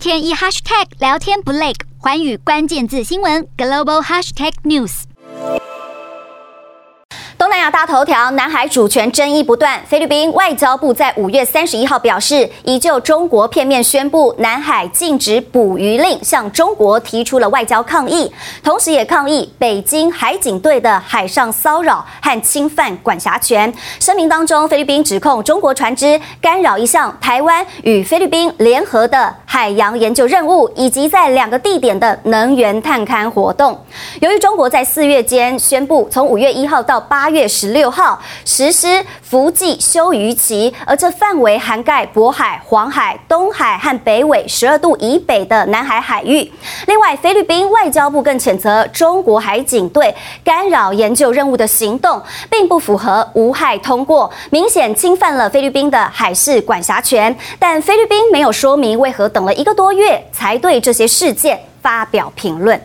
天一 hashtag 聊天不累，环宇关键字新闻 global hashtag news。东南亚大头条：南海主权争议不断。菲律宾外交部在五月三十一号表示，已就中国片面宣布南海禁止捕鱼令，向中国提出了外交抗议，同时也抗议北京海警队的海上骚扰和侵犯管辖权。声明当中，菲律宾指控中国船只干扰一项台湾与菲律宾联合的海洋研究任务，以及在两个地点的能源探勘活动。由于中国在四月间宣布，从五月一号到八月十六号实施伏季休渔期，而这范围涵盖渤海、黄海、东海和北纬十二度以北的南海海域。另外，菲律宾外交部更谴责中国海警队干扰研究任务的行动，并不符合无害通过，明显侵犯了菲律宾的海事管辖权。但菲律宾没有说明为何等等了一个多月才对这些事件发表评论。